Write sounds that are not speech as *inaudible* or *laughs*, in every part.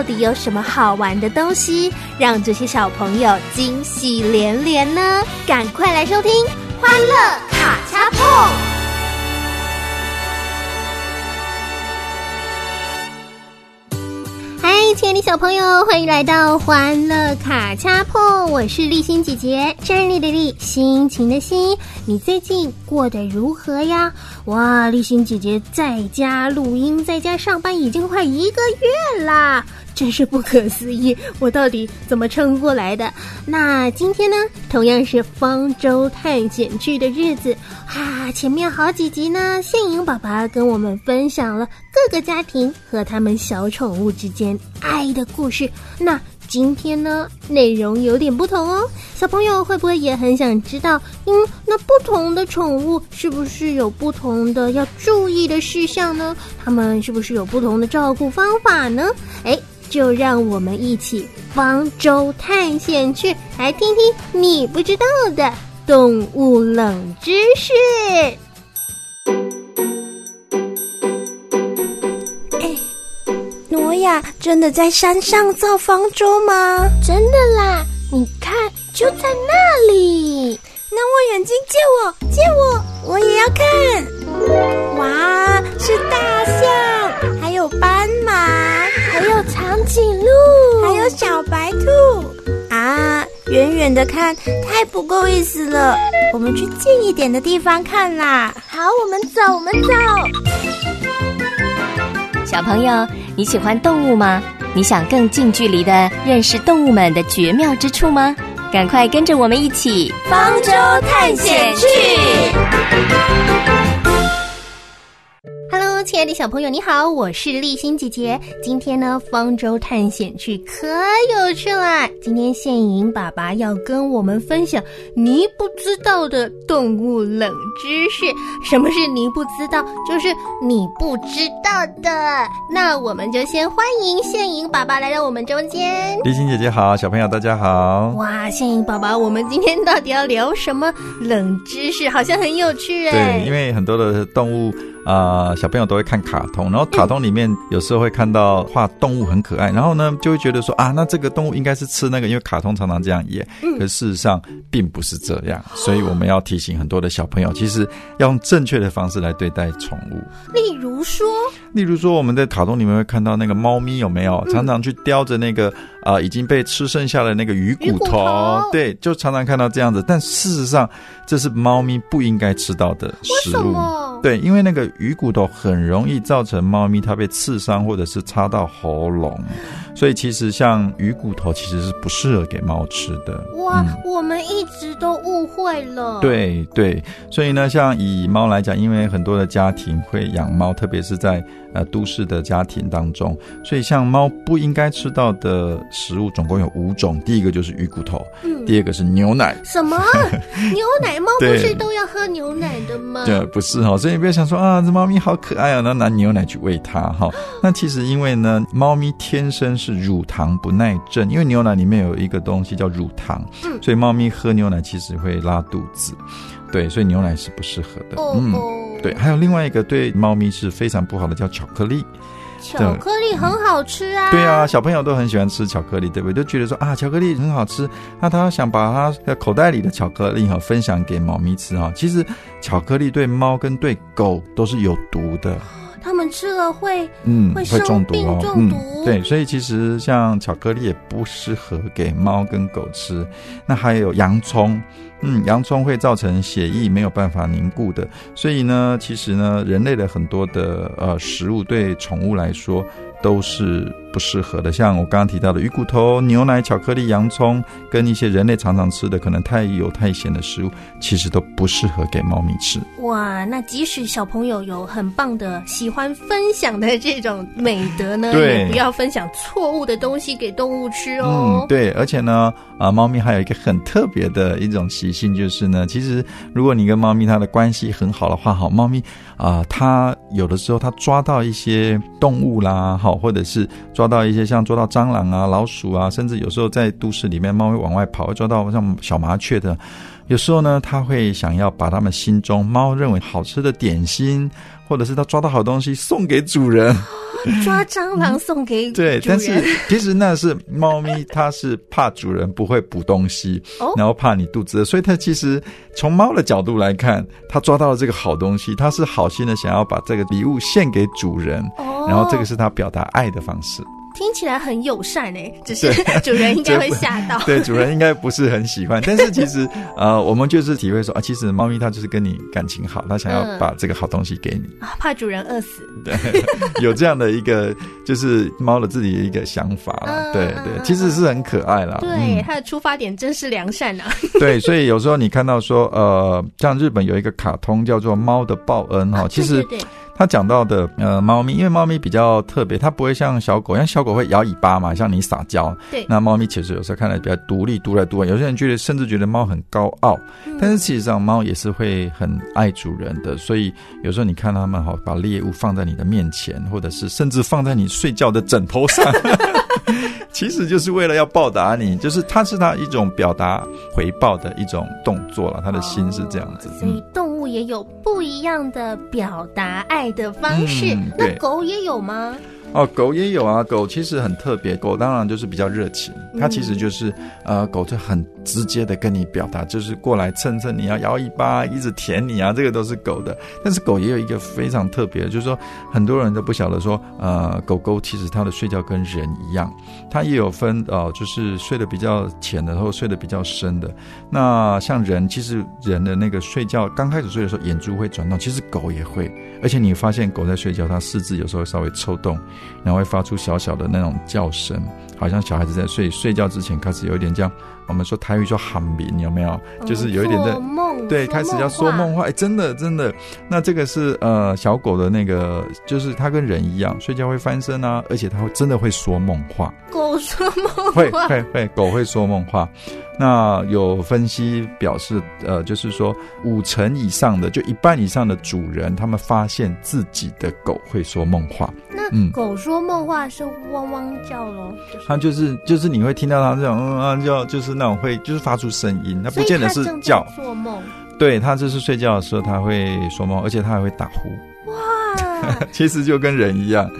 到底有什么好玩的东西，让这些小朋友惊喜连连呢？赶快来收听《欢乐卡恰碰》。亲爱的小朋友，欢迎来到欢乐卡恰破，我是立心姐姐，站立的立，心情的心。你最近过得如何呀？哇，立心姐姐在家录音，在家上班已经快一个月啦，真是不可思议，我到底怎么撑过来的？那今天呢，同样是方舟探险剧的日子哈，前面好几集呢，宪颖爸爸跟我们分享了各个家庭和他们小宠物之间爱的故事。那今天呢，内容有点不同哦。小朋友会不会也很想知道？嗯，那不同的宠物是不是有不同的要注意的事项呢？他们是不是有不同的照顾方法呢？哎，就让我们一起方舟探险去，来听听你不知道的动物冷知识。亚真的在山上造方舟吗？真的啦，你看，就在那里。那我眼睛借我，借我，我也要看。哇，是大象，还有斑马，还有长颈鹿，还有小白兔。啊，远远的看太不够意思了，我们去近一点的地方看啦。好，我们走，我们走。小朋友，你喜欢动物吗？你想更近距离的认识动物们的绝妙之处吗？赶快跟着我们一起方舟探险去！Hello，亲爱的小朋友，你好，我是立新姐姐。今天呢，方舟探险去可有趣啦！今天宪颖爸爸要跟我们分享你不知道的动物冷知识。什么是你不知道？就是你不知道的。那我们就先欢迎宪颖爸爸来到我们中间。立新姐姐好，小朋友大家好。哇，宪颖爸爸，我们今天到底要聊什么冷知识？好像很有趣哎。对，因为很多的动物。啊，小朋友都会看卡通，然后卡通里面有时候会看到画动物很可爱，然后呢就会觉得说啊，那这个动物应该是吃那个，因为卡通常常这样演，可事实上并不是这样，所以我们要提醒很多的小朋友，其实要用正确的方式来对待宠物。例如说，例如说我们在卡通里面会看到那个猫咪有没有常常去叼着那个啊已经被吃剩下的那个鱼骨头，对，就常常看到这样子，但事实上这是猫咪不应该吃到的食物。对，因为那个鱼骨头很容易造成猫咪它被刺伤，或者是插到喉咙，所以其实像鱼骨头其实是不适合给猫吃的。哇，我们一直都误会了。对对，所以呢，像以猫来讲，因为很多的家庭会养猫，特别是在呃都市的家庭当中，所以像猫不应该吃到的食物总共有五种。第一个就是鱼骨头，嗯，第二个是牛奶。什么？*laughs* 牛奶？猫不是都要喝牛奶的吗？对，不是哈，所以。你不要想说啊，这猫咪好可爱啊，那拿牛奶去喂它哈。那其实因为呢，猫咪天生是乳糖不耐症，因为牛奶里面有一个东西叫乳糖，嗯所以猫咪喝牛奶其实会拉肚子。对，所以牛奶是不适合的。嗯，对。还有另外一个对猫咪是非常不好的，叫巧克力。巧克力很好吃啊！对啊，小朋友都很喜欢吃巧克力，对不对？都觉得说啊，巧克力很好吃。那他想把他的口袋里的巧克力哈分享给猫咪吃哈。其实巧克力对猫跟对狗都是有毒的。他们吃了会嗯会中毒哦。嗯，对，所以其实像巧克力也不适合给猫跟狗吃。那还有洋葱。嗯，洋葱会造成血液没有办法凝固的，所以呢，其实呢，人类的很多的呃食物对宠物来说都是不适合的。像我刚刚提到的鱼骨头、牛奶、巧克力、洋葱，跟一些人类常常吃的可能太油太咸的食物，其实都不适合给猫咪吃。哇，那即使小朋友有很棒的喜欢分享的这种美德呢，也不要分享错误的东西给动物吃哦嗯，。对，而且呢，啊，猫咪还有一个很特别的一种习性，就是呢，其实如果你跟猫咪它的关系很好的话，好，猫咪啊、它有的时候它抓到一些动物啦，好，或者是抓到一些像抓到蟑螂啊、老鼠啊，甚至有时候在都市里面，猫会往外跑，会抓到像小麻雀的。有时候呢，它会想要把它们心中猫认为好吃的点心，或者是它抓到好东西送给主人。*laughs* 抓蟑螂送给对，但是其实那是猫咪，它是怕主人不会补东西，哦然后怕你肚子饿，所以它其实从猫的角度来看，它抓到了这个好东西，它是好心的想要把这个礼物献给主人，哦然后这个是它表达爱的方式。听起来很友善诶，*laughs* 只是 *laughs* 主人应该会吓到。对，主人应该不是很喜欢，但是其实 *laughs* 呃，我们就是体会说啊，其实猫咪它就是跟你感情好，它想要嗯把这个好东西给你，啊怕主人饿死。对，有这样的一个就是猫的自己的一个想法啦，嗯对嗯对，其实是很可爱啦，对，嗯它的出发点真是良善啊。对，所以有时候你看到说，呃，像日本有一个卡通叫做《猫的报恩》哈，其实对对对它讲到的呃猫咪，因为猫咪比较特别，它不会像小狗，像小狗会摇尾巴嘛，像你撒娇。对那猫咪其实有时候看来比较独立，独来独往。有些人觉得甚至觉得猫很高傲，嗯但是其实上猫也是会很爱主人的。所以有时候你看它们哈，把猎物放在你的面前，或者是甚至放在你睡觉的枕头上。*laughs* 其实就是为了要报答你，就是它是它一种表达回报的一种动作了，它的心是这样子。所以动物也有不一样的表达爱的方式。那狗也有吗？哦，狗也有啊，狗其实很特别，狗当然就是比较热情，它其实就是呃，狗就很直接的跟你表达，就是过来蹭蹭你啊，摇尾巴，一直舔你啊，这个都是狗的。但是狗也有一个非常特别的，就是说很多人都不晓得说，呃，狗狗其实它的睡觉跟人一样，它也有分呃，就是睡得比较浅的，或睡得比较深的。那像人，其实人的那个睡觉刚开始睡的时候，眼珠会转动，其实狗也会。而且你发现狗在睡觉，它四肢有时候会稍微抽动，然后会发出小小的那种叫声，好像小孩子在睡睡觉之前开始有一点这样，我们说台语说喊名，有没有？就是有一点在对，开始要说梦话，哎，真的真的，那这个是呃小狗的那个，就是它跟人一样，睡觉会翻身啊，而且它会真的会说梦话，狗说梦话会话。会会，狗会说梦话。那有分析表示，呃，就是说五成以上的，就一半以上的主人，他们发现自己的狗会说梦话。那嗯狗说梦话是汪汪叫喽，就是它就是就是你会听到它这种嗯啊叫，就是那种会就是发出声音，那不见得是叫，做梦。对，它就是睡觉的时候它会说梦，而且它还会打呼。哇，*laughs* 其实就跟人一样。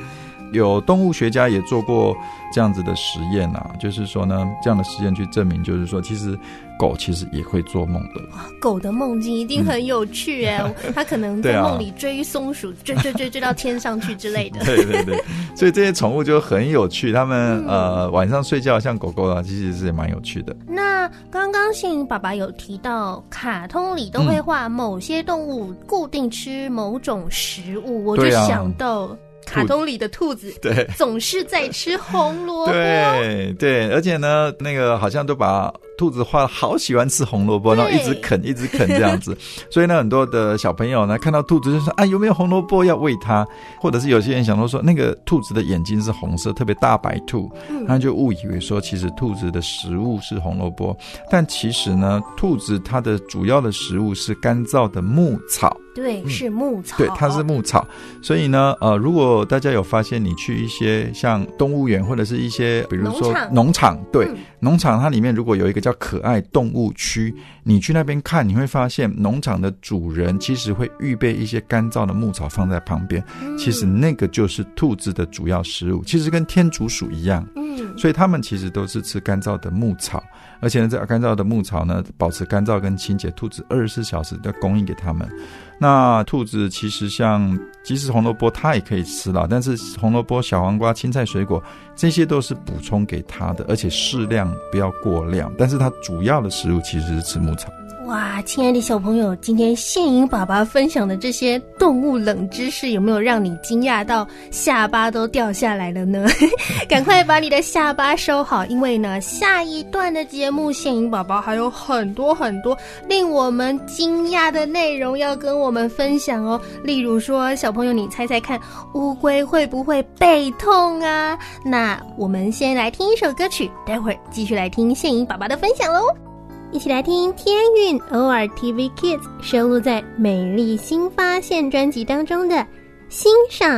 有动物学家也做过这样子的实验啊，就是说呢，这样的实验去证明，就是说，其实狗其实也会做梦的。狗的梦境一定很有趣哎，*laughs* 它可能在梦里追松鼠，追追追追到天上去之类的。*laughs* 对对对，所以这些宠物就很有趣。它们、嗯呃晚上睡觉像狗狗啊，其实是也蛮有趣的。那刚刚幸运爸爸有提到，卡通里都会画某些动物固定吃某种食物，我就想到卡通里的兔子 *laughs* 对。总是在吃红萝卜。对对，而且呢，那个好像都把兔子画好喜欢吃红萝卜，然后一直啃，一直啃这样子。*laughs* 所以呢，很多的小朋友呢，看到兔子就说：“啊，有没有红萝卜要喂它？”或者是有些人想到说，那个兔子的眼睛是红色，特别大白兔，他就误以为说，其实兔子的食物是红萝卜，但其实呢，兔子它的主要的食物是干燥的牧草。对，是牧草。对，它是牧草，所以呢，呃，如果大家有发现，你去一些像动物园或者是一些，比如说农场。农场，对，嗯。农场它里面如果有一个叫可爱动物区，你去那边看，你会发现农场的主人其实会预备一些干燥的牧草放在旁边，嗯其实那个就是兔子的主要食物，其实跟天竺鼠一样。所以它们其实都是吃干燥的牧草，而且呢，这干燥的牧草呢，保持干燥跟清洁，兔子二十四小时都供应给它们。那兔子其实像，即使红萝卜它也可以吃啦，但是红萝卜、小黄瓜、青菜、水果这些都是补充给它的，而且适量不要过量。但是它主要的食物其实是吃牧草。哇，亲爱的小朋友，今天宪颖爸爸分享的这些动物冷知识，有没有让你惊讶到下巴都掉下来了呢？*laughs* 赶快把你的下巴收好，因为呢，下一段的节目，宪颖宝宝还有很多很多令我们惊讶的内容要跟我们分享哦。例如说，小朋友，你猜猜看，乌龟会不会背痛啊？那我们先来听一首歌曲，待会儿继续来听宪颖宝宝的分享喽。一起来听天韵 O R TV Kids 收录在《美丽新发现》专辑当中的《欣赏》。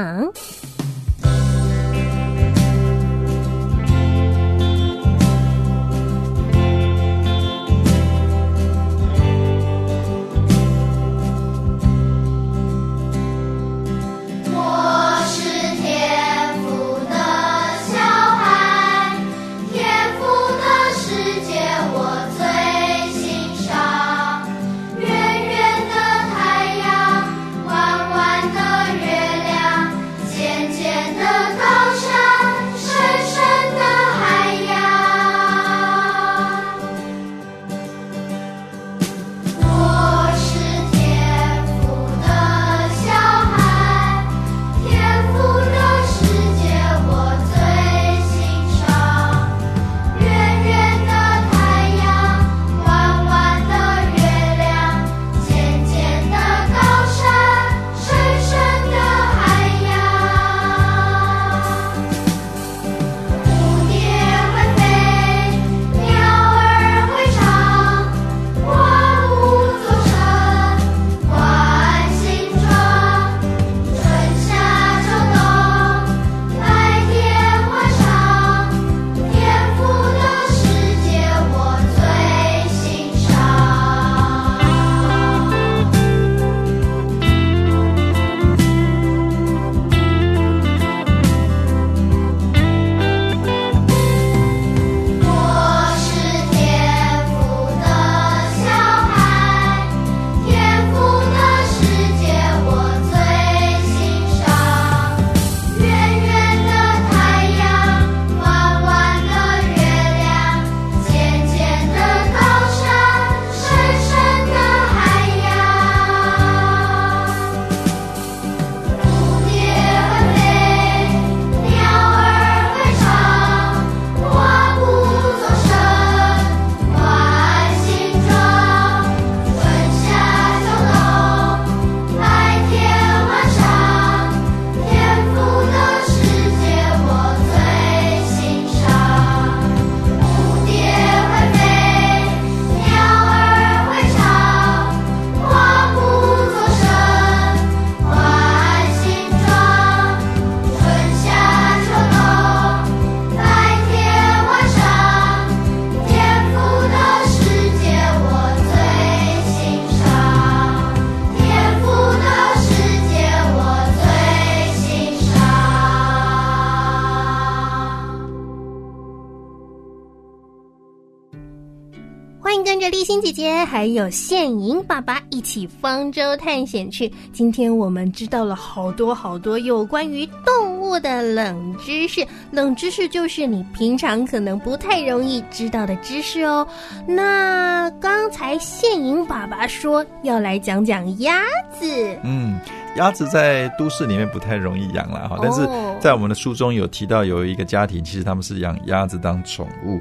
还有现银爸爸一起方舟探险去。今天我们知道了好多好多有关于动物的冷知识，冷知识就是你平常可能不太容易知道的知识哦。那刚才现银爸爸说要来讲讲鸭子，嗯。鸭子在都市里面不太容易养了哈，但是在我们的书中有提到有一个家庭，其实他们是养鸭子当宠物。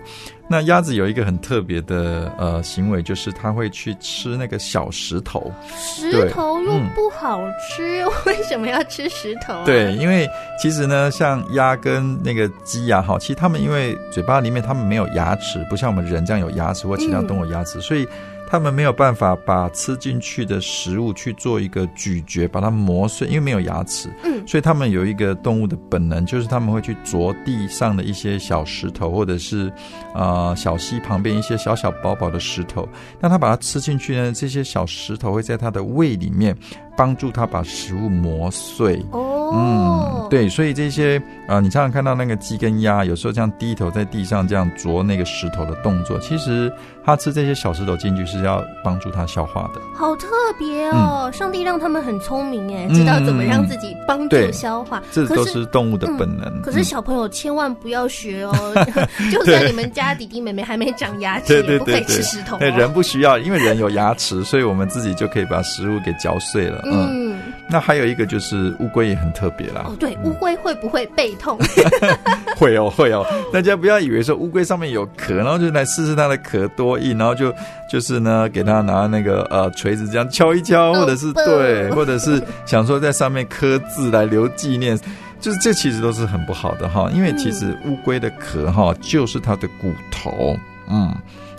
那鸭子有一个很特别的呃行为，就是它会去吃那个小石头。石头又不好吃，为什么要吃石头？对，因为其实呢，像鸭跟那个鸡呀，哈，其实它们因为嘴巴里面它们没有牙齿，不像我们人这样有牙齿或其他动物牙齿，所以。他们没有办法把吃进去的食物去做一个咀嚼，把它磨碎，因为没有牙齿。嗯，所以他们有一个动物的本能，就是他们会去啄地上的一些小石头，或者是啊小溪旁边一些小小薄薄的石头。那他把它吃进去呢，这些小石头会在它的胃里面帮助它把食物磨碎。哦。嗯，对，所以这些啊、你常常看到那个鸡跟鸭，有时候这样低头在地上这样啄那个石头的动作，其实它吃这些小石头进去是要帮助它消化的。好特别哦！上帝让他们很聪明哎，知道怎么让自己帮助消化。这都是是动物的本能。可是嗯小朋友千万不要学哦，*laughs* *laughs* 就算你们家弟弟妹妹还没长牙齿，对对也不可以吃石头、哦。对人不需要，因为人有牙齿，所以我们自己就可以把食物给嚼碎了。嗯，嗯，那还有一个就是乌龟也很特别啦。哦对，乌龟会不会背痛？*laughs* 会哦，会哦，大家不要以为说乌龟上面有壳，然后就来试试它的壳多硬，然后就就是呢，给它拿那个呃锤子这样敲一敲，或者是对，或者是想说在上面刻字来留纪念。就是这其实都是很不好的哈，因为其实乌龟的壳哈就是它的骨头，嗯，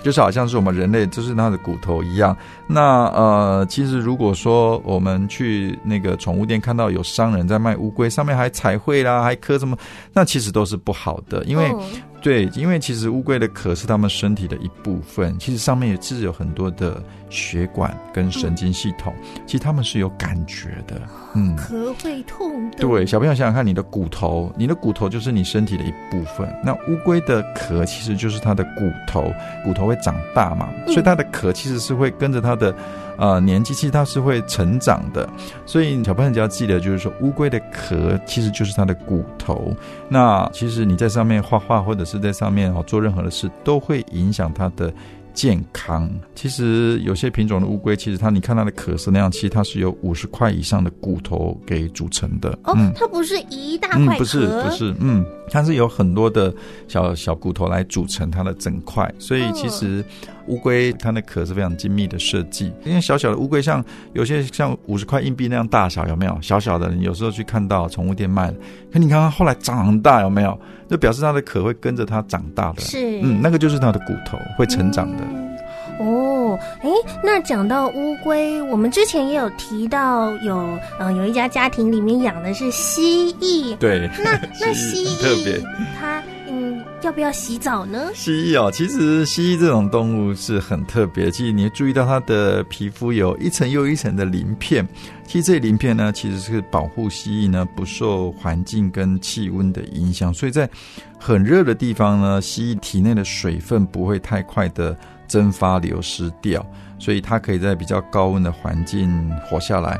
就是好像是我们人类就是它的骨头一样。那呃，其实如果说我们去那个宠物店看到有商人在卖乌龟，上面还彩绘啦，还刻什么，那其实都是不好的，因为、对，因为其实乌龟的壳是它们身体的一部分，其实上面也是有很多的血管跟神经系统，其实它们是有感觉的，嗯。壳会痛的。对，小朋友想想看，你的骨头，你的骨头就是你身体的一部分。那乌龟的壳其实就是它的骨头，骨头会长大嘛，所以它的壳其实是会跟着它的呃年纪，其实它是会成长的。所以小朋友只要记得，就是说乌龟的壳其实就是它的骨头。那其实你在上面画画，或者是在上面哦做任何的事，都会影响它的。健康，其实有些品种的乌龟，其实它你看它的壳是那样，其实它是由五十块以上的骨头给组成的。哦，嗯，它不是一大嗯块，壳，不是不是，嗯，它是有很多的小小骨头来组成它的整块，所以其实乌龟它的壳是非常精密的设计。因为小小的乌龟像有些像五十块硬币那样大小，有没有？小小的，你有时候去看到宠物店卖的，可你看它后来长大，有没有？就表示它的壳会跟着它长大的。是嗯，那个就是它的骨头会成长的。哦，哎，那讲到乌龟，我们之前也有提到有，嗯、有一家家庭里面养的是蜥蜴。对，那 *laughs* 那蜥蜥蜴很特别，它嗯要不要洗澡呢？蜥蜴哦，其实蜥蜴这种动物是很特别。其实你注意到它的皮肤有一层又一层的鳞片，其实这些鳞片呢，其实是保护蜥蜴呢不受环境跟气温的影响，所以在很热的地方呢，蜥蜴体内的水分不会太快的蒸发流失掉，所以它可以在比较高温的环境活下来。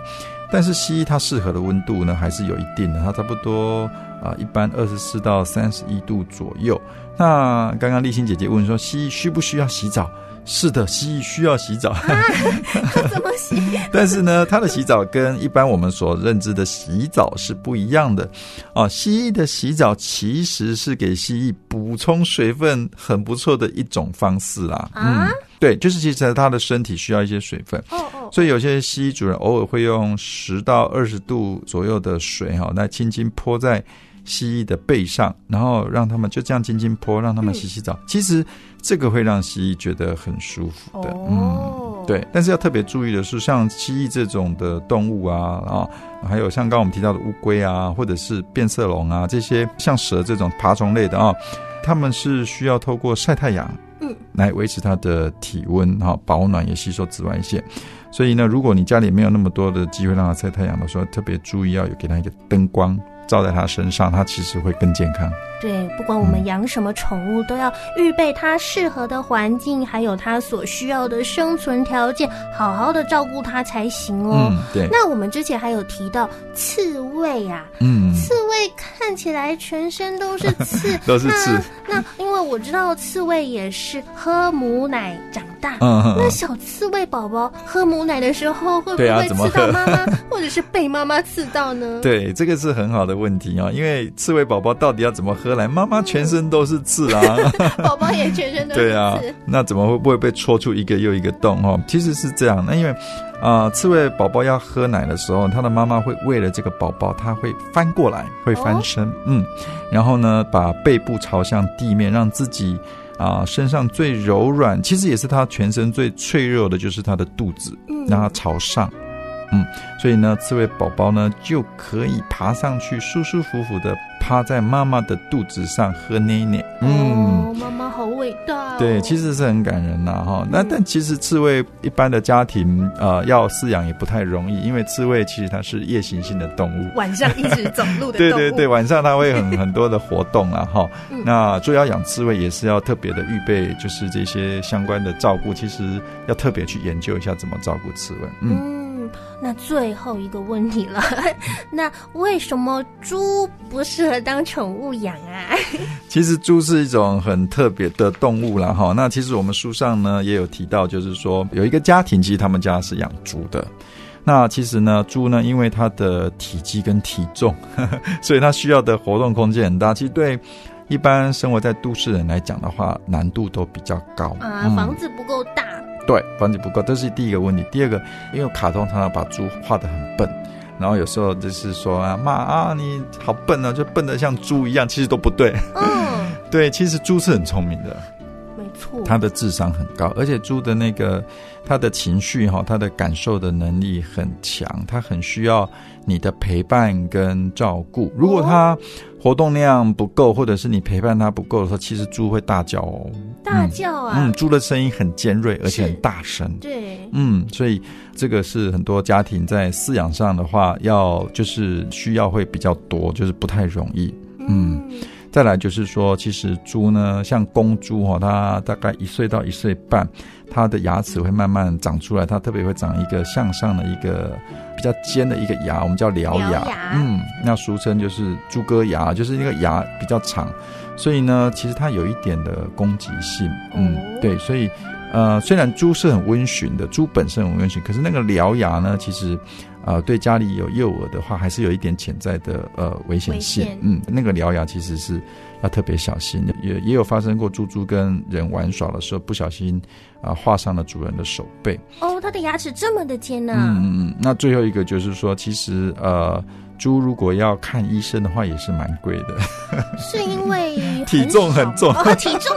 但是蜥蜴它适合的温度呢，还是有一定的，它差不多啊、一般二十四到三十一度左右。那刚刚立新姐姐问说，蜥蜴需不需要洗澡？是的，蜥蜴需要洗澡，*laughs* 怎么洗？*laughs* 但是呢，它的洗澡跟一般我们所认知的洗澡是不一样的。啊，蜥蜴的洗澡其实是给蜥蜴补充水分很不错的一种方式啦。啊嗯，对，就是其实它的身体需要一些水分。哦哦，所以有些蜥蜴主人偶尔会用十到二十度左右的水哈，来轻轻泼在蜥蜴的背上，然后让它们就这样轻轻泼，让它们洗洗澡。其实这个会让蜥蜴觉得很舒服的，哦嗯，对。但是要特别注意的是，像蜥蜴这种的动物啊啊，还有像刚刚我们提到的乌龟啊，或者是变色龙啊这些像蛇这种爬虫类的啊，它们是需要透过晒太阳。嗯，来维持它的体温哈，保暖也吸收紫外线。所以呢，如果你家里没有那么多的机会让它晒太阳的时候，特别注意要有给它一个灯光照在他身上，他其实会更健康。对，不管我们养什么宠物，都要预备它适合的环境，还有它所需要的生存条件，好好的照顾它才行哦。嗯，对，那我们之前还有提到刺猬呀、嗯，刺猬看起来全身都是刺，*laughs* 都是刺那。那因为我知道刺猬也是喝母奶长大，嗯那小刺猬宝宝喝母奶的时候，会不会刺到喝妈妈，*laughs* 或者是被妈妈刺到呢？对，这个是很好的问题哦，因为刺猬宝宝到底要怎么喝来？妈妈全身都是刺啊。*laughs* 宝宝也全身都是刺。对啊，那怎么会不会被戳出一个又一个洞哦？其实是这样，那因为啊、呃刺猬宝宝要喝奶的时候，它的妈妈会为了这个宝宝，它会翻过来，会翻身，嗯，然后呢，把背部朝向地面，让自己啊、身上最柔软，其实也是它全身最脆弱的，就是它的肚子，嗯让它朝上。嗯，所以呢，刺猬宝宝呢就可以爬上去，舒舒服服的趴在妈妈的肚子上喝奶奶。嗯，妈妈好伟大。对，其实是很感人呐，哈。那但其实刺猬一般的家庭呃要饲养也不太容易，因为刺猬其实它是夜行性的动物，晚上一直走路的。*laughs* 对对对，晚上它会很很多的活动啊，哈。*laughs* 那所以要养刺猬也是要特别的预备，就是这些相关的照顾，其实要特别去研究一下怎么照顾刺猬。嗯，那最后一个问题了，*laughs* 那为什么猪不适合当宠物养啊？*laughs* 其实猪是一种很特别的动物啦哈。那其实我们书上呢也有提到，就是说有一个家庭，其实他们家是养猪的。那其实呢，猪呢，因为它的体积跟体重，*laughs* 所以它需要的活动空间很大。其实对一般生活在都市人来讲的话，难度都比较高啊，房子不够大。对，房子不够，这是第一个问题。第二个，因为卡通常常把猪画的很笨，然后有时候就是说啊，妈啊，你好笨啊，就笨的像猪一样，其实都不对。嗯，*laughs* 对，其实猪是很聪明的，没错，它的智商很高，而且猪的那个他的情绪哈，他的感受的能力很强，他很需要你的陪伴跟照顾。如果他活动量不够，或者是你陪伴他不够的时候，其实猪会大叫哦，大叫啊！嗯，猪的声音很尖锐，而且很大声。对，嗯，所以这个是很多家庭在饲养上的话，要就是需要会比较多，就是不太容易。嗯，再来就是说，其实猪呢，像公猪哈，它大概一岁到一岁半。它的牙齿会慢慢长出来，它特别会长一个向上的一个比较尖的一个牙，我们叫獠牙。嗯，那俗称就是猪哥牙，就是那个牙比较长，所以呢，其实它有一点的攻击性。嗯，对，所以呃，虽然猪是很温驯的，猪本身很温驯，可是那个獠牙呢，其实呃，对家里有幼儿的话，还是有一点潜在的呃危险性。嗯，那个獠牙其实是。要特别小心，也也有发生过猪猪跟人玩耍的时候不小心啊划伤了主人的手背。哦，它的牙齿这么的尖呢。嗯嗯嗯。那最后一个就是说，其实呃，猪如果要看医生的话，也是蛮贵的。是因为 *laughs* 体重很重。哦体重。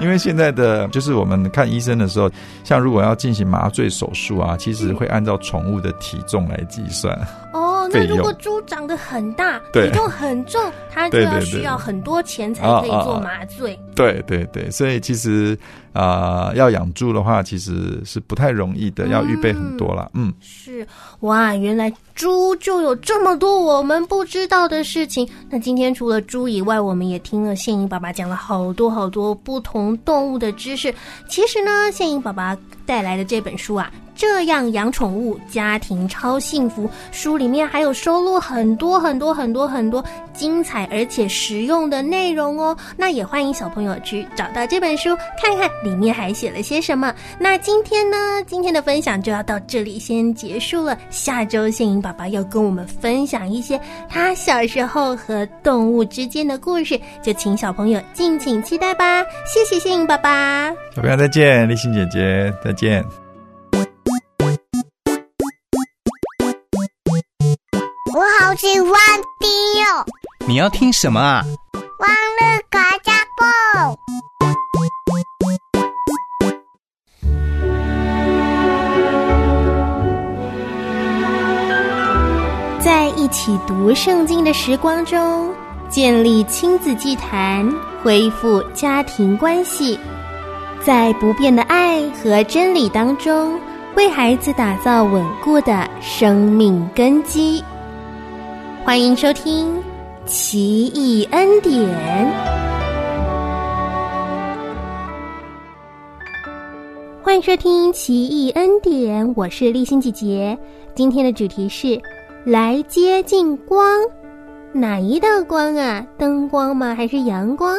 因为现在的就是我们看医生的时候，像如果要进行麻醉手术啊，其实会按照宠物的体重来计算。*laughs* 哦，那如果猪长得很大，体重很重，它就要需要很多钱才可以做麻醉。对对对，所以其实啊，要养猪的话，其实是不太容易的，要预备很多了。嗯，是哇，原来猪就有这么多我们不知道的事情。那今天除了猪以外，我们也听了宪英爸爸讲了好多好多不同动物的知识。其实呢，宪英爸爸带来的这本书啊。这样养宠物，家庭超幸福。书里面还有收录很多很多很多很多精彩而且实用的内容哦。那也欢迎小朋友去找到这本书，看看里面还写了些什么。那今天呢，今天的分享就要到这里先结束了。下周谢颖爸爸要跟我们分享一些他小时候和动物之间的故事，就请小朋友敬请期待吧。谢谢谢颖爸爸，小朋友再见，立新姐姐再见。喜欢听哟！你要听什么啊？欢乐卡加布。在一起读圣经的时光中，建立亲子祭坛，恢复家庭关系，在不变的爱和真理当中，为孩子打造稳固的生命根基。欢迎收听《奇异恩典》。欢迎收听《奇异恩典》，我是立新姐姐。今天的主题是来接近光，哪一道光啊？灯光吗？还是阳光？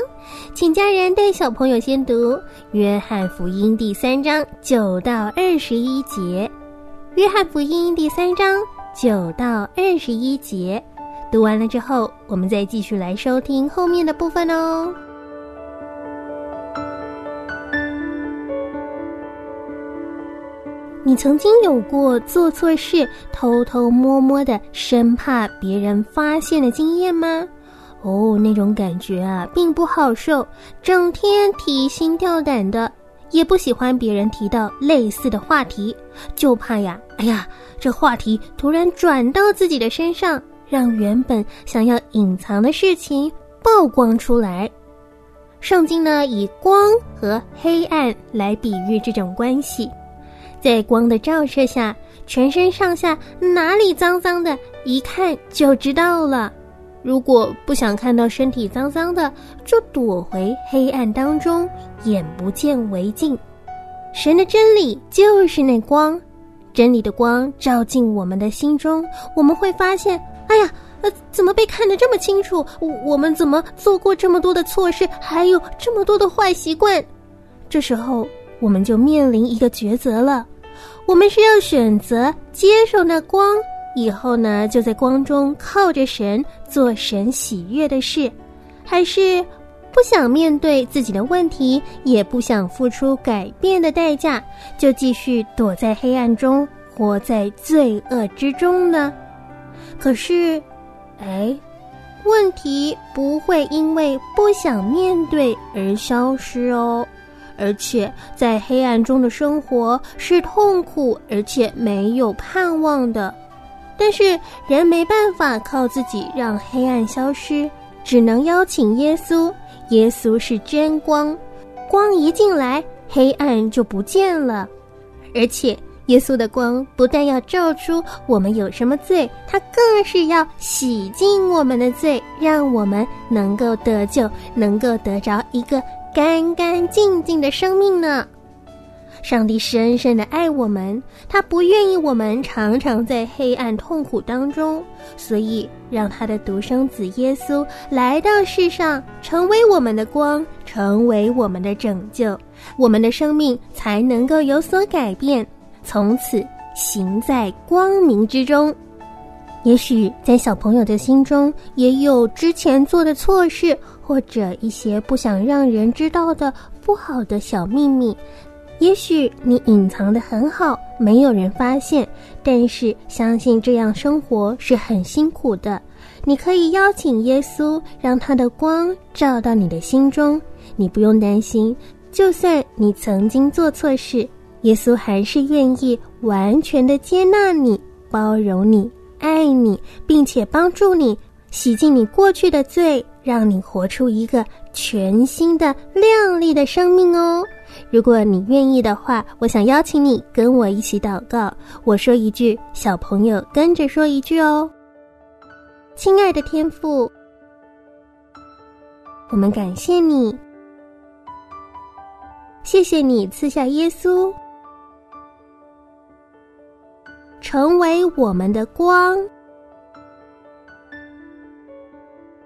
请家人带小朋友先读《约翰福音》第三章九到二十一节，《约翰福音》第三章九到二十一节。读完了之后，我们再继续来收听后面的部分哦。你曾经有过做错事、偷偷摸摸的，生怕别人发现的经验吗？哦，那种感觉啊，并不好受，整天提心吊胆的。也不喜欢别人提到类似的话题，就怕呀，哎呀，这话题突然转到自己的身上，让原本想要隐藏的事情曝光出来。圣经呢，以光和黑暗来比喻这种关系，在光的照射下，全身上下哪里脏脏的，一看就知道了。如果不想看到身体脏脏的，就躲回黑暗当中，眼不见为净。神的真理就是那光，真理的光照进我们的心中，我们会发现，哎呀，呃，怎么被看得这么清楚？我们怎么做过这么多的错事，还有这么多的坏习惯？这时候，我们就面临一个抉择了：我们是要选择接受那光。以后呢，就在光中靠着神做神喜悦的事，还是不想面对自己的问题，也不想付出改变的代价，就继续躲在黑暗中，活在罪恶之中呢？可是，哎，问题不会因为不想面对而消失哦，而且在黑暗中的生活是痛苦而且没有盼望的。但是人没办法靠自己让黑暗消失，只能邀请耶稣。耶稣是真光，光一进来，黑暗就不见了。而且耶稣的光不但要照出我们有什么罪，他更是要洗净我们的罪，让我们能够得救，能够得着一个干干净净的生命呢。上帝深深的爱我们，他不愿意我们常常在黑暗痛苦当中，所以让他的独生子耶稣来到世上，成为我们的光，成为我们的拯救，我们的生命才能够有所改变，从此行在光明之中。也许在小朋友的心中，也有之前做的错事，或者一些不想让人知道的不好的小秘密。也许你隐藏的很好，没有人发现，但是相信这样生活是很辛苦的。你可以邀请耶稣，让他的光照到你的心中。你不用担心，就算你曾经做错事，耶稣还是愿意完全的接纳你、包容你、爱你，并且帮助你洗净你过去的罪，让你活出一个全新的、亮丽的生命哦。如果你愿意的话，我想邀请你跟我一起祷告。我说一句，小朋友跟着说一句哦。亲爱的天父，我们感谢你，谢谢你赐下耶稣，成为我们的光，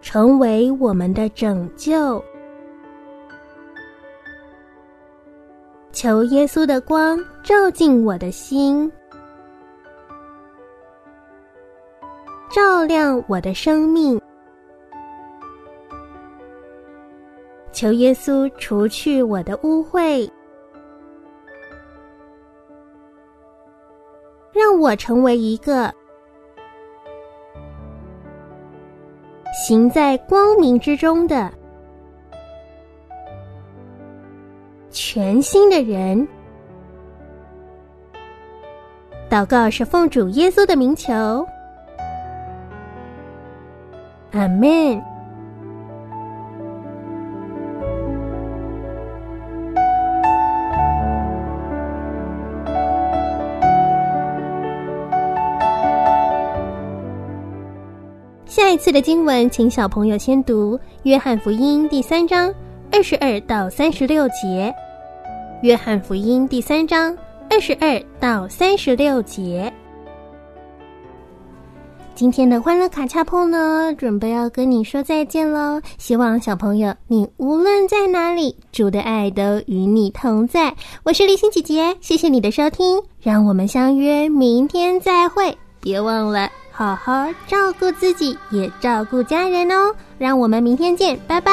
成为我们的拯救。求耶稣的光照进我的心，照亮我的生命。求耶稣除去我的污秽，我成为一个行在光明之中的。全新的人，祷告是奉主耶稣的名求，阿门。一次的经文，请小朋友先读《约翰福音》第三章二十二到三十六节。约翰福音第三章二十二到三十六节。今天的欢乐卡恰碰呢，准备要跟你说再见喽。希望小朋友你无论在哪里，主的爱都与你同在。我是立心姐姐，谢谢你的收听，让我们相约明天再会。别忘了好好照顾自己，也照顾家人哦。让我们明天见，拜拜。